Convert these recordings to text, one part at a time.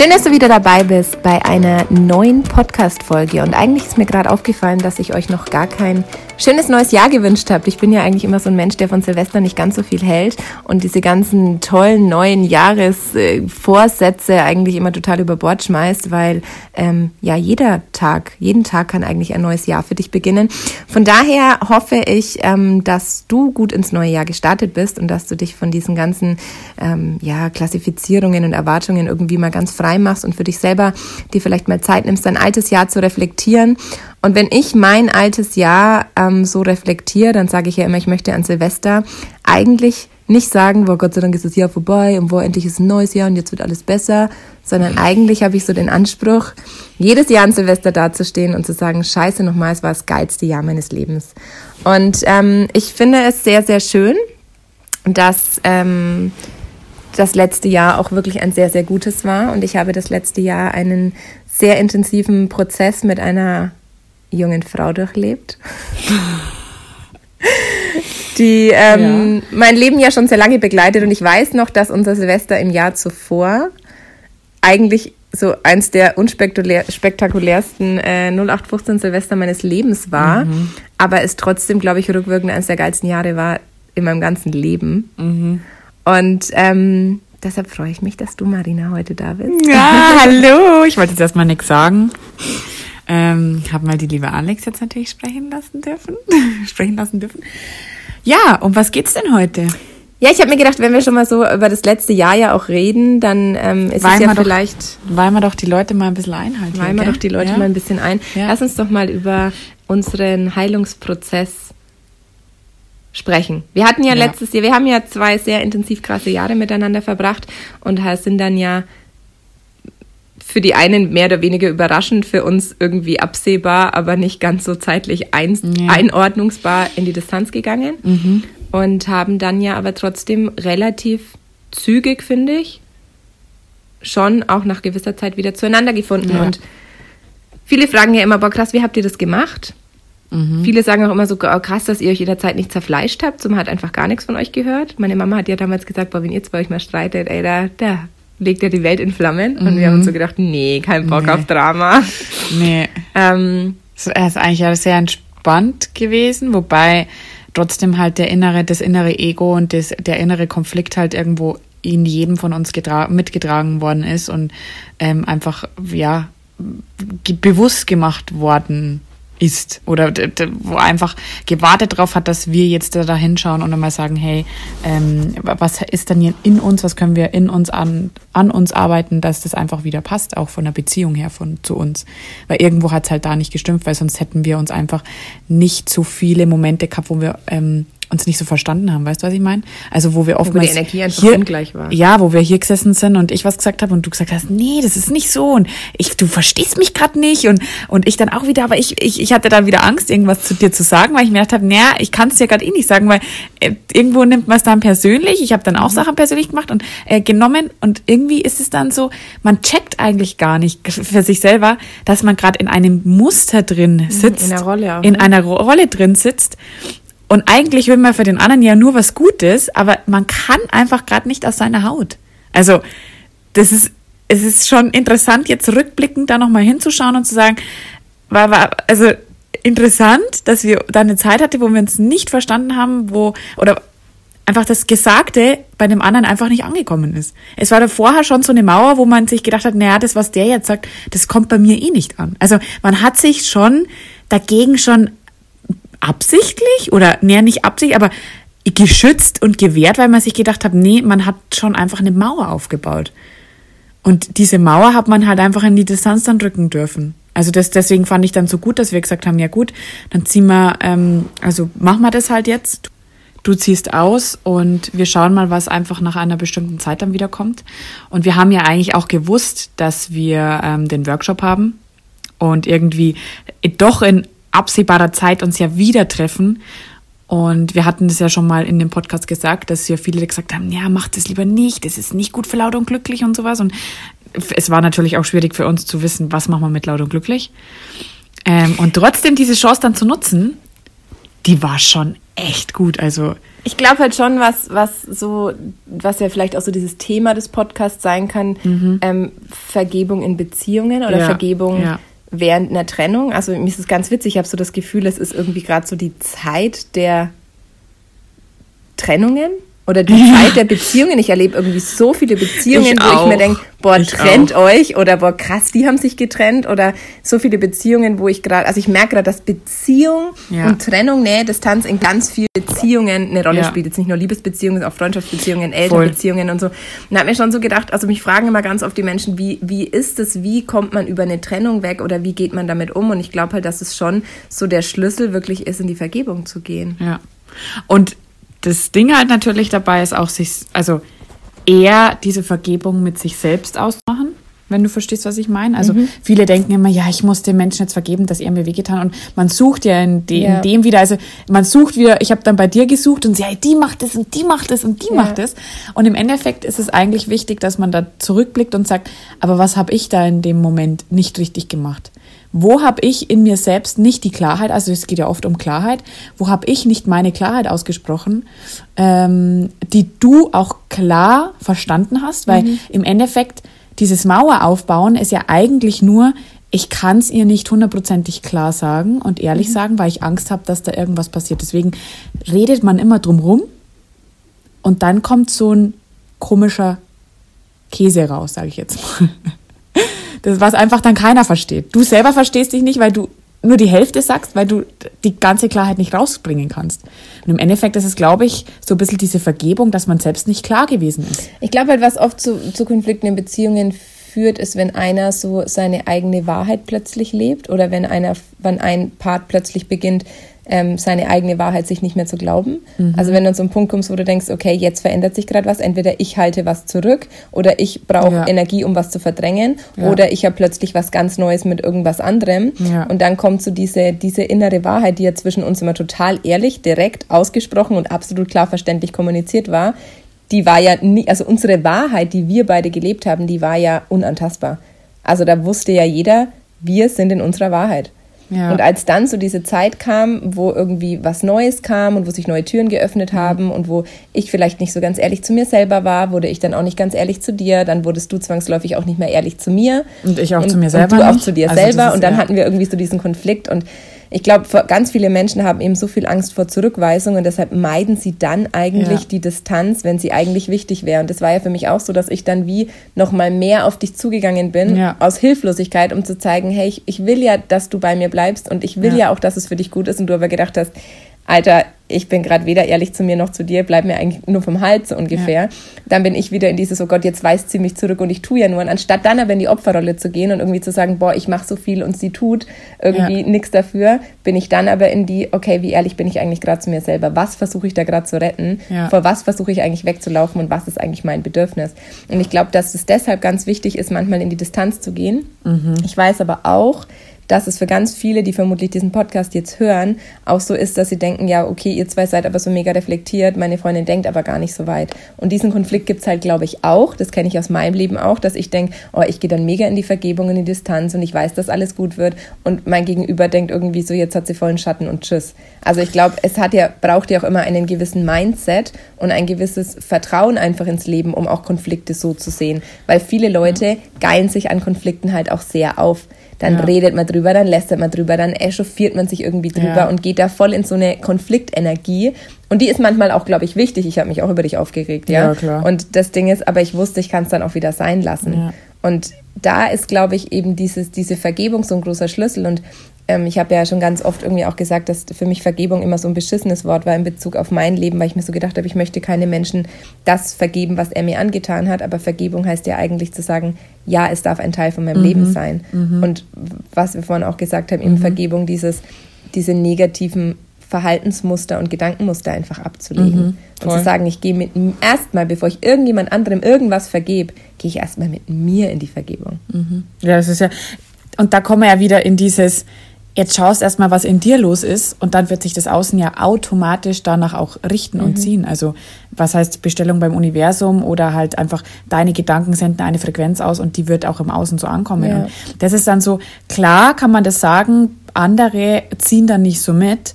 Schön, dass du wieder dabei bist bei einer neuen Podcast-Folge. Und eigentlich ist mir gerade aufgefallen, dass ich euch noch gar kein schönes neues Jahr gewünscht habe. Ich bin ja eigentlich immer so ein Mensch, der von Silvester nicht ganz so viel hält und diese ganzen tollen neuen Jahresvorsätze eigentlich immer total über Bord schmeißt, weil ähm, ja jeder Tag, jeden Tag kann eigentlich ein neues Jahr für dich beginnen. Von daher hoffe ich, ähm, dass du gut ins neue Jahr gestartet bist und dass du dich von diesen ganzen ähm, ja, Klassifizierungen und Erwartungen irgendwie mal ganz frei machst und für dich selber dir vielleicht mal Zeit nimmst, dein altes Jahr zu reflektieren und wenn ich mein altes Jahr ähm, so reflektiere, dann sage ich ja immer, ich möchte an Silvester eigentlich nicht sagen, boah, Gott sei Dank ist das Jahr vorbei und boah, endlich ist ein neues Jahr und jetzt wird alles besser, sondern eigentlich habe ich so den Anspruch, jedes Jahr an Silvester dazustehen und zu sagen, scheiße nochmal, es war das geilste Jahr meines Lebens. Und ähm, ich finde es sehr, sehr schön, dass ähm, das letzte Jahr auch wirklich ein sehr, sehr gutes war. Und ich habe das letzte Jahr einen sehr intensiven Prozess mit einer jungen Frau durchlebt. die ähm, ja. mein Leben ja schon sehr lange begleitet und ich weiß noch, dass unser Silvester im Jahr zuvor eigentlich so eins der unspektakulärsten äh, 0815 Silvester meines Lebens war, mhm. aber es trotzdem, glaube ich, rückwirkend eines der geilsten Jahre war in meinem ganzen Leben. Mhm. Und ähm, deshalb freue ich mich, dass du, Marina, heute da bist. Ja, hallo. Ich wollte jetzt erstmal nichts sagen. Ähm, habe mal die liebe Alex jetzt natürlich sprechen lassen dürfen. sprechen lassen dürfen. Ja, um was geht's denn heute? Ja, ich habe mir gedacht, wenn wir schon mal so über das letzte Jahr ja auch reden, dann ähm, ist weihen es ja vielleicht. Weil wir doch die Leute mal ein bisschen einhalten. Weihen wir doch die Leute ja. mal ein bisschen ein. Ja. Lass uns doch mal über unseren Heilungsprozess sprechen. Wir hatten ja, ja, letztes Jahr, wir haben ja zwei sehr intensiv krasse Jahre miteinander verbracht und sind dann ja für die einen mehr oder weniger überraschend, für uns irgendwie absehbar, aber nicht ganz so zeitlich ein, ja. einordnungsbar in die Distanz gegangen. Mhm. Und haben dann ja aber trotzdem relativ zügig, finde ich, schon auch nach gewisser Zeit wieder zueinander gefunden. Ja. Und viele fragen ja immer, boah, krass, wie habt ihr das gemacht? Mhm. Viele sagen auch immer so, oh, krass, dass ihr euch jederzeit nicht zerfleischt habt. So, man hat einfach gar nichts von euch gehört. Meine Mama hat ja damals gesagt, boah, wenn ihr zwei euch mal streitet, ey, da, da legt er die Welt in Flammen. Und wir haben uns so mhm. gedacht, nee, kein Bock nee. auf Drama. Nee. Ähm, er ist eigentlich ja sehr entspannt gewesen, wobei trotzdem halt der innere, das innere Ego und das, der innere Konflikt halt irgendwo in jedem von uns mitgetragen worden ist und ähm, einfach, ja, bewusst gemacht worden ist oder wo einfach gewartet darauf hat, dass wir jetzt da hinschauen und einmal sagen, hey, ähm, was ist denn hier in uns, was können wir in uns an, an uns arbeiten, dass das einfach wieder passt, auch von der Beziehung her von zu uns. Weil irgendwo hat es halt da nicht gestimmt, weil sonst hätten wir uns einfach nicht so viele Momente gehabt, wo wir ähm, uns nicht so verstanden haben, weißt du, was ich meine? Also wo wir oftmals wo die Energie einfach hier, ungleich war. Ja, wo wir hier gesessen sind und ich was gesagt habe und du gesagt hast, nee, das ist nicht so und ich, du verstehst mich gerade nicht und und ich dann auch wieder, aber ich, ich, ich hatte dann wieder Angst, irgendwas zu dir zu sagen, weil ich mir gedacht habe, naja, ich kann es dir gerade eh nicht sagen, weil äh, irgendwo nimmt man es dann persönlich. Ich habe dann auch mhm. Sachen persönlich gemacht und äh, genommen und irgendwie ist es dann so, man checkt eigentlich gar nicht für sich selber, dass man gerade in einem Muster drin mhm, sitzt, in einer Rolle, auch, in ne? einer Rolle drin sitzt und eigentlich will man für den anderen ja nur was Gutes, aber man kann einfach gerade nicht aus seiner Haut. Also, das ist, es ist schon interessant, jetzt rückblickend da nochmal hinzuschauen und zu sagen, war, war, also interessant, dass wir da eine Zeit hatten, wo wir uns nicht verstanden haben, wo, oder einfach das Gesagte bei dem anderen einfach nicht angekommen ist. Es war da vorher schon so eine Mauer, wo man sich gedacht hat, naja, das, was der jetzt sagt, das kommt bei mir eh nicht an. Also man hat sich schon dagegen schon absichtlich oder näher nicht absichtlich, aber geschützt und gewehrt, weil man sich gedacht hat, nee, man hat schon einfach eine Mauer aufgebaut. Und diese Mauer hat man halt einfach in die Distanz dann drücken dürfen. Also das, deswegen fand ich dann so gut, dass wir gesagt haben, ja gut, dann ziehen wir, ähm, also machen wir das halt jetzt. Du ziehst aus und wir schauen mal, was einfach nach einer bestimmten Zeit dann wieder kommt. Und wir haben ja eigentlich auch gewusst, dass wir ähm, den Workshop haben und irgendwie doch in absehbarer Zeit uns ja wieder treffen. Und wir hatten das ja schon mal in dem Podcast gesagt, dass ja viele gesagt haben, ja, macht es lieber nicht, es ist nicht gut für laut und glücklich und sowas. Und es war natürlich auch schwierig für uns zu wissen, was machen wir mit laut und glücklich. Ähm, und trotzdem diese Chance dann zu nutzen, die war schon echt gut. Also ich glaube halt schon, was, was so, was ja vielleicht auch so dieses Thema des Podcasts sein kann, mhm. ähm, Vergebung in Beziehungen oder ja, Vergebung ja. Während einer Trennung. Also mir ist es ganz witzig, ich habe so das Gefühl, es ist irgendwie gerade so die Zeit der Trennungen oder die Zeit der Beziehungen. Ich erlebe irgendwie so viele Beziehungen, ich wo auch. ich mir denke, boah, ich trennt auch. euch oder boah, krass, die haben sich getrennt oder so viele Beziehungen, wo ich gerade, also ich merke gerade, dass Beziehung ja. und Trennung, Nähe, Distanz in ganz vielen Beziehungen eine Rolle ja. spielt. Jetzt nicht nur Liebesbeziehungen, auch Freundschaftsbeziehungen, Elternbeziehungen und so. Und habe mir schon so gedacht, also mich fragen immer ganz oft die Menschen, wie, wie ist es, wie kommt man über eine Trennung weg oder wie geht man damit um? Und ich glaube halt, dass es schon so der Schlüssel wirklich ist, in die Vergebung zu gehen. Ja. Und das Ding halt natürlich dabei ist auch sich, also eher diese Vergebung mit sich selbst ausmachen, wenn du verstehst, was ich meine. Also mhm. viele denken immer, ja, ich muss dem Menschen jetzt vergeben, dass er mir wehgetan und man sucht ja in, de ja. in dem wieder, also man sucht wieder, ich habe dann bei dir gesucht und sie, hey, die macht es und die macht es und die ja. macht es und im Endeffekt ist es eigentlich wichtig, dass man da zurückblickt und sagt, aber was habe ich da in dem Moment nicht richtig gemacht? Wo habe ich in mir selbst nicht die Klarheit, also es geht ja oft um Klarheit, wo habe ich nicht meine Klarheit ausgesprochen, ähm, die du auch klar verstanden hast, weil mhm. im Endeffekt dieses Mauer aufbauen ist ja eigentlich nur, ich kann es ihr nicht hundertprozentig klar sagen und ehrlich mhm. sagen, weil ich Angst habe, dass da irgendwas passiert. Deswegen redet man immer drum rum und dann kommt so ein komischer Käse raus, sage ich jetzt mal. Das, was einfach dann keiner versteht. Du selber verstehst dich nicht, weil du nur die Hälfte sagst, weil du die ganze Klarheit nicht rausbringen kannst. Und im Endeffekt ist es, glaube ich, so ein bisschen diese Vergebung, dass man selbst nicht klar gewesen ist. Ich glaube halt, was oft zu, zu Konflikten in Beziehungen führt, ist, wenn einer so seine eigene Wahrheit plötzlich lebt oder wenn einer, wenn ein Part plötzlich beginnt, ähm, seine eigene Wahrheit sich nicht mehr zu glauben. Mhm. Also wenn du zu einem Punkt kommst, wo du denkst, okay, jetzt verändert sich gerade was, entweder ich halte was zurück oder ich brauche ja. Energie, um was zu verdrängen ja. oder ich habe plötzlich was ganz Neues mit irgendwas anderem ja. und dann kommt so diese, diese innere Wahrheit, die ja zwischen uns immer total ehrlich, direkt ausgesprochen und absolut klar verständlich kommuniziert war, die war ja nie, also unsere Wahrheit, die wir beide gelebt haben, die war ja unantastbar. Also da wusste ja jeder, wir sind in unserer Wahrheit. Ja. Und als dann so diese Zeit kam, wo irgendwie was Neues kam und wo sich neue Türen geöffnet mhm. haben und wo ich vielleicht nicht so ganz ehrlich zu mir selber war, wurde ich dann auch nicht ganz ehrlich zu dir, dann wurdest du zwangsläufig auch nicht mehr ehrlich zu mir. Und ich auch und, zu mir selber. Und du nicht. auch zu dir also selber. Und dann ja. hatten wir irgendwie so diesen Konflikt und ich glaube, ganz viele Menschen haben eben so viel Angst vor Zurückweisung und deshalb meiden sie dann eigentlich ja. die Distanz, wenn sie eigentlich wichtig wäre. Und das war ja für mich auch so, dass ich dann wie noch mal mehr auf dich zugegangen bin, ja. aus Hilflosigkeit, um zu zeigen, hey, ich, ich, will ja, dass du bei mir bleibst und ich will ja. ja auch, dass es für dich gut ist und du aber gedacht hast, Alter, ich bin gerade weder ehrlich zu mir noch zu dir, bleib mir eigentlich nur vom Hals so ungefähr. Ja. Dann bin ich wieder in dieses, oh Gott, jetzt weist sie mich zurück und ich tue ja nur. Und anstatt dann aber in die Opferrolle zu gehen und irgendwie zu sagen, boah, ich mache so viel und sie tut irgendwie ja. nichts dafür, bin ich dann aber in die, okay, wie ehrlich bin ich eigentlich gerade zu mir selber? Was versuche ich da gerade zu retten? Ja. Vor was versuche ich eigentlich wegzulaufen und was ist eigentlich mein Bedürfnis? Und ich glaube, dass es deshalb ganz wichtig ist, manchmal in die Distanz zu gehen. Mhm. Ich weiß aber auch, dass es für ganz viele, die vermutlich diesen Podcast jetzt hören, auch so ist, dass sie denken, ja, okay, ihr zwei seid aber so mega reflektiert, meine Freundin denkt aber gar nicht so weit. Und diesen Konflikt gibt es halt, glaube ich, auch, das kenne ich aus meinem Leben auch, dass ich denke, oh, ich gehe dann mega in die Vergebung, in die Distanz und ich weiß, dass alles gut wird und mein Gegenüber denkt irgendwie so, jetzt hat sie vollen Schatten und tschüss. Also ich glaube, es hat ja, braucht ja auch immer einen gewissen Mindset und ein gewisses Vertrauen einfach ins Leben, um auch Konflikte so zu sehen. Weil viele Leute geilen sich an Konflikten halt auch sehr auf dann ja. redet man drüber, dann lästert man drüber, dann echauffiert man sich irgendwie drüber ja. und geht da voll in so eine Konfliktenergie. Und die ist manchmal auch, glaube ich, wichtig. Ich habe mich auch über dich aufgeregt, ja. ja klar. Und das Ding ist, aber ich wusste, ich kann es dann auch wieder sein lassen. Und da ist, glaube ich, eben dieses, diese Vergebung so ein großer Schlüssel. Und ähm, ich habe ja schon ganz oft irgendwie auch gesagt, dass für mich Vergebung immer so ein beschissenes Wort war in Bezug auf mein Leben, weil ich mir so gedacht habe, ich möchte keine Menschen das vergeben, was er mir angetan hat. Aber Vergebung heißt ja eigentlich zu sagen, ja, es darf ein Teil von meinem mhm. Leben sein. Mhm. Und was wir vorhin auch gesagt haben, eben mhm. Vergebung, dieses, diese negativen Verhaltensmuster und Gedankenmuster einfach abzulegen. Mhm, und zu sagen, ich gehe mit erstmal, bevor ich irgendjemand anderem irgendwas vergebe, gehe ich erstmal mit mir in die Vergebung. Mhm. Ja, das ist ja, und da kommen wir ja wieder in dieses, jetzt schaust erstmal, was in dir los ist und dann wird sich das Außen ja automatisch danach auch richten mhm. und ziehen. Also was heißt Bestellung beim Universum oder halt einfach deine Gedanken senden eine Frequenz aus und die wird auch im Außen so ankommen. Ja. Und das ist dann so, klar kann man das sagen, andere ziehen dann nicht so mit.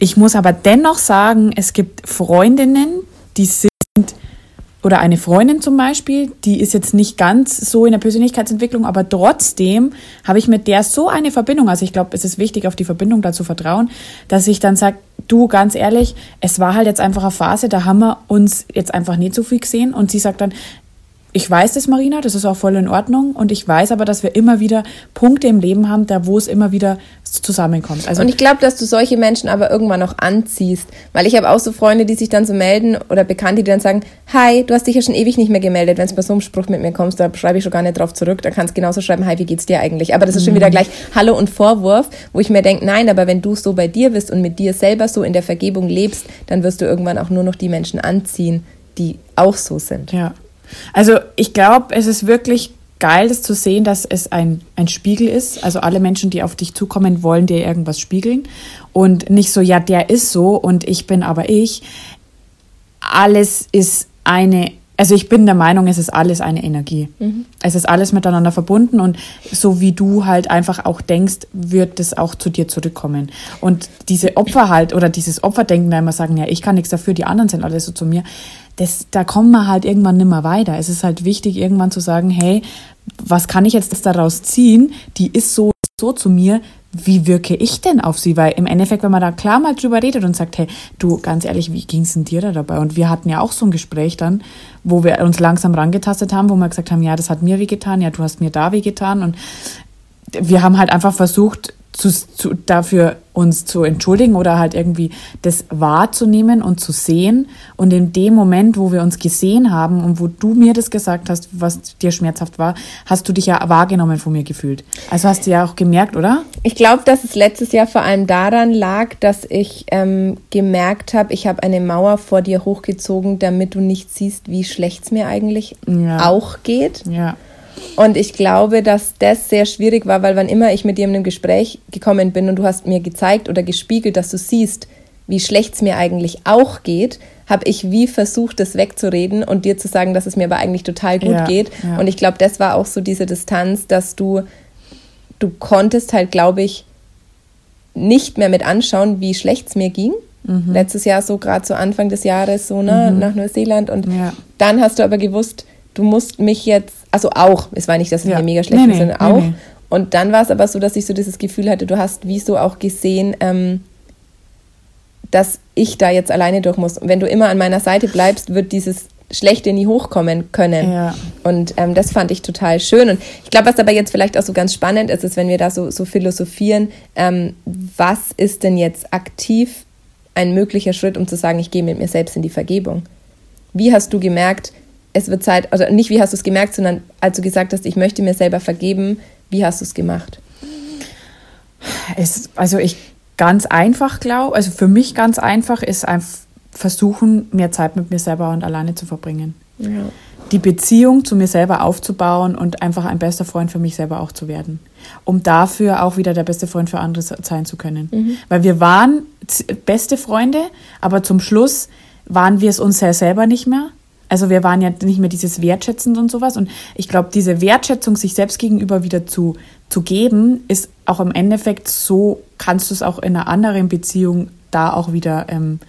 Ich muss aber dennoch sagen, es gibt Freundinnen, die sind oder eine Freundin zum Beispiel, die ist jetzt nicht ganz so in der Persönlichkeitsentwicklung, aber trotzdem habe ich mit der so eine Verbindung. Also ich glaube, es ist wichtig, auf die Verbindung da zu vertrauen, dass ich dann sage, du, ganz ehrlich, es war halt jetzt einfach eine Phase, da haben wir uns jetzt einfach nicht so viel gesehen. Und sie sagt dann, ich weiß das, Marina, das ist auch voll in Ordnung. Und ich weiß aber, dass wir immer wieder Punkte im Leben haben, da wo es immer wieder zusammenkommt. Also und ich glaube, dass du solche Menschen aber irgendwann auch anziehst. Weil ich habe auch so Freunde, die sich dann so melden oder Bekannte, die dann sagen, hi, du hast dich ja schon ewig nicht mehr gemeldet. Wenn du bei so einem Spruch mit mir kommst, da schreibe ich schon gar nicht drauf zurück. Da kannst du genauso schreiben, hi, wie geht's dir eigentlich? Aber das ist schon wieder mhm. gleich Hallo und Vorwurf, wo ich mir denke, nein, aber wenn du so bei dir bist und mit dir selber so in der Vergebung lebst, dann wirst du irgendwann auch nur noch die Menschen anziehen, die auch so sind. Ja. Also ich glaube, es ist wirklich geil, das zu sehen, dass es ein, ein Spiegel ist. Also alle Menschen, die auf dich zukommen, wollen dir irgendwas spiegeln. Und nicht so, ja, der ist so und ich bin aber ich. Alles ist eine, also ich bin der Meinung, es ist alles eine Energie. Mhm. Es ist alles miteinander verbunden und so wie du halt einfach auch denkst, wird es auch zu dir zurückkommen. Und diese Opfer halt oder dieses Opferdenken, da immer sagen, ja, ich kann nichts dafür, die anderen sind alle so zu mir das, da kommen wir halt irgendwann nimmer weiter. Es ist halt wichtig, irgendwann zu sagen, hey, was kann ich jetzt daraus ziehen? Die ist so, so zu mir. Wie wirke ich denn auf sie? Weil im Endeffekt, wenn man da klar mal drüber redet und sagt, hey, du, ganz ehrlich, wie ging es denn dir da dabei? Und wir hatten ja auch so ein Gespräch dann, wo wir uns langsam rangetastet haben, wo wir gesagt haben, ja, das hat mir wehgetan, ja, du hast mir da wehgetan. Und wir haben halt einfach versucht, zu, zu, dafür uns zu entschuldigen oder halt irgendwie das wahrzunehmen und zu sehen. Und in dem Moment, wo wir uns gesehen haben und wo du mir das gesagt hast, was dir schmerzhaft war, hast du dich ja wahrgenommen von mir gefühlt. Also hast du ja auch gemerkt, oder? Ich glaube, dass es letztes Jahr vor allem daran lag, dass ich ähm, gemerkt habe, ich habe eine Mauer vor dir hochgezogen, damit du nicht siehst, wie schlecht es mir eigentlich ja. auch geht. Ja. Und ich glaube, dass das sehr schwierig war, weil wann immer ich mit dir in einem Gespräch gekommen bin und du hast mir gezeigt oder gespiegelt, dass du siehst, wie schlecht es mir eigentlich auch geht, habe ich wie versucht, das wegzureden und dir zu sagen, dass es mir aber eigentlich total gut ja, geht. Ja. Und ich glaube, das war auch so diese Distanz, dass du, du konntest halt, glaube ich, nicht mehr mit anschauen, wie schlecht es mir ging. Mhm. Letztes Jahr so, gerade zu Anfang des Jahres, so ne, mhm. nach Neuseeland. Und ja. dann hast du aber gewusst, du musst mich jetzt, also auch, es war nicht, dass es ja. mir mega schlecht nee, ist, sondern nee, auch. Nee. Und dann war es aber so, dass ich so dieses Gefühl hatte, du hast wie so auch gesehen, ähm, dass ich da jetzt alleine durch muss. Und wenn du immer an meiner Seite bleibst, wird dieses Schlechte nie hochkommen können. Ja. Und ähm, das fand ich total schön. Und ich glaube, was aber jetzt vielleicht auch so ganz spannend ist, ist, wenn wir da so, so philosophieren, ähm, was ist denn jetzt aktiv ein möglicher Schritt, um zu sagen, ich gehe mit mir selbst in die Vergebung? Wie hast du gemerkt, es wird Zeit, also nicht wie hast du es gemerkt, sondern als du gesagt hast, ich möchte mir selber vergeben, wie hast du es gemacht? Es, also ich ganz einfach glaube, also für mich ganz einfach ist einfach versuchen, mehr Zeit mit mir selber und alleine zu verbringen. Ja. Die Beziehung zu mir selber aufzubauen und einfach ein bester Freund für mich selber auch zu werden. Um dafür auch wieder der beste Freund für andere sein zu können. Mhm. Weil wir waren beste Freunde, aber zum Schluss waren wir es uns selber nicht mehr also wir waren ja nicht mehr dieses Wertschätzend und sowas. Und ich glaube, diese Wertschätzung sich selbst gegenüber wieder zu, zu geben, ist auch im Endeffekt so, kannst du es auch in einer anderen Beziehung da auch wieder ähm,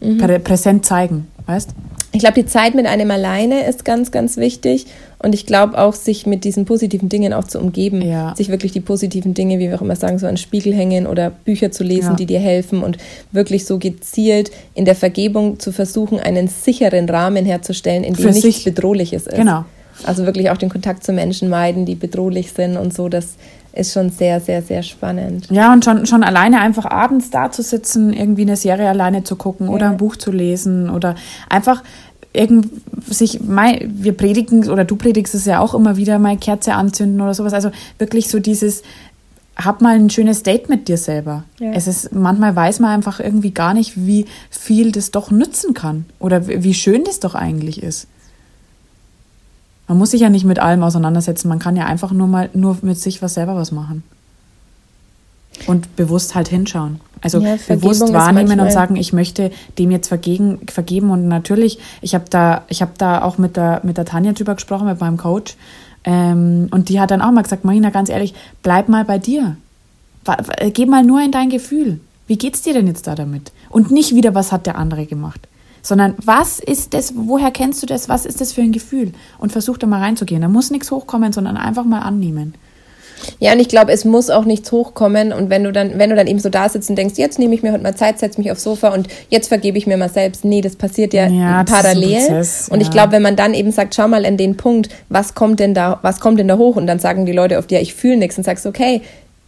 mhm. prä präsent zeigen, weißt? Ich glaube, die Zeit mit einem alleine ist ganz, ganz wichtig. Und ich glaube auch, sich mit diesen positiven Dingen auch zu umgeben, ja. sich wirklich die positiven Dinge, wie wir auch immer sagen, so an Spiegel hängen oder Bücher zu lesen, ja. die dir helfen und wirklich so gezielt in der Vergebung zu versuchen, einen sicheren Rahmen herzustellen, in dem Für nichts sich. Bedrohliches ist. Genau. Also wirklich auch den Kontakt zu Menschen meiden, die bedrohlich sind und so, das ist schon sehr, sehr, sehr spannend. Ja, und schon, schon alleine einfach abends da zu sitzen, irgendwie eine Serie alleine zu gucken ja. oder ein Buch zu lesen oder einfach irgend sich mein, wir predigen oder du predigst es ja auch immer wieder mal Kerze anzünden oder sowas. Also wirklich so dieses hab mal ein schönes Date mit dir selber. Ja. Es ist manchmal weiß man einfach irgendwie gar nicht, wie viel das doch nützen kann oder wie schön das doch eigentlich ist. Man muss sich ja nicht mit allem auseinandersetzen, man kann ja einfach nur mal nur mit sich was selber was machen. Und bewusst halt hinschauen. Also ja, bewusst wahrnehmen und sagen, ich möchte dem jetzt vergegen, vergeben. Und natürlich, ich habe da, ich habe da auch mit der, mit der Tanja drüber gesprochen, mit meinem Coach. Ähm, und die hat dann auch mal gesagt, Marina, ganz ehrlich, bleib mal bei dir. Geh mal nur in dein Gefühl. wie geht's dir denn jetzt da damit? Und nicht wieder, was hat der andere gemacht? Sondern was ist das, woher kennst du das, was ist das für ein Gefühl? Und versuch da mal reinzugehen. Da muss nichts hochkommen, sondern einfach mal annehmen. Ja, und ich glaube, es muss auch nichts hochkommen. Und wenn du dann, wenn du dann eben so da sitzt und denkst, jetzt nehme ich mir heute mal Zeit, setze mich aufs Sofa und jetzt vergebe ich mir mal selbst. Nee, das passiert ja, Ja, parallel. Prozess, und ich ja. glaube, wenn man dann eben sagt, schau mal an den Punkt, was kommt denn da, was kommt denn da hoch? Und dann sagen die Leute oft, ja, ich fühle nichts und sagst, okay,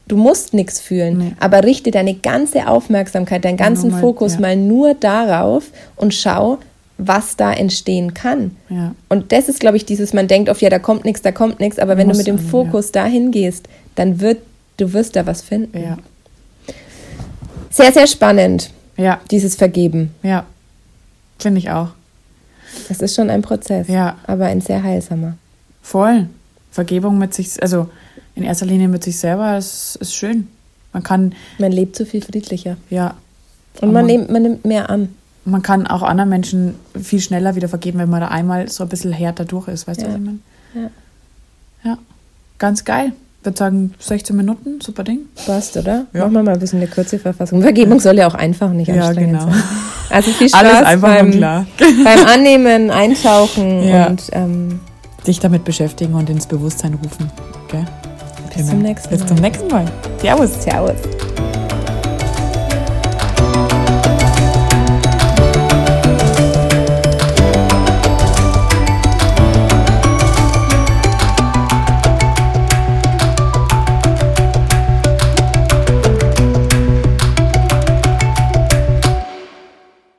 du musst nichts fühlen, Nee. aber richte deine ganze Aufmerksamkeit, deinen ganzen Nur mal, Fokus ja. mal nur darauf und schau, was da entstehen kann. Ja. Und das ist, glaube ich, dieses, man denkt oft, ja, da kommt nichts, da kommt nichts, aber wenn du Muss mit dem an, ja. Fokus dahin gehst, dann wird, du wirst da was finden. Ja. Sehr, sehr spannend, Ja. dieses Vergeben. Ja. Finde ich auch. Das ist schon ein Prozess, Ja. aber ein sehr heilsamer. Voll. Vergebung mit sich, also in erster Linie mit sich selber, ist, ist schön. Man kann, Man lebt so viel friedlicher. ja, Und man, man- nimmt, man nimmt mehr an. Man kann auch anderen Menschen viel schneller wieder vergeben, wenn man da einmal so ein bisschen härter durch ist. Weißt du, Ja. was ich meine? Ja. Ja. Ganz geil. Ich würde sagen, 16 Minuten, super Ding. Passt, oder? Ja. Machen wir mal ein bisschen eine kurze Verfassung. Vergebung soll ja auch einfach nicht Ja, anstrengend genau. sein. Also viel Spaß Alles einfach beim, und klar. beim Annehmen, Eintauchen Ja. und ähm, Dich damit beschäftigen und ins Bewusstsein rufen. Gell? Bis zum nächsten Bis Mal. zum nächsten Mal. Servus. Servus.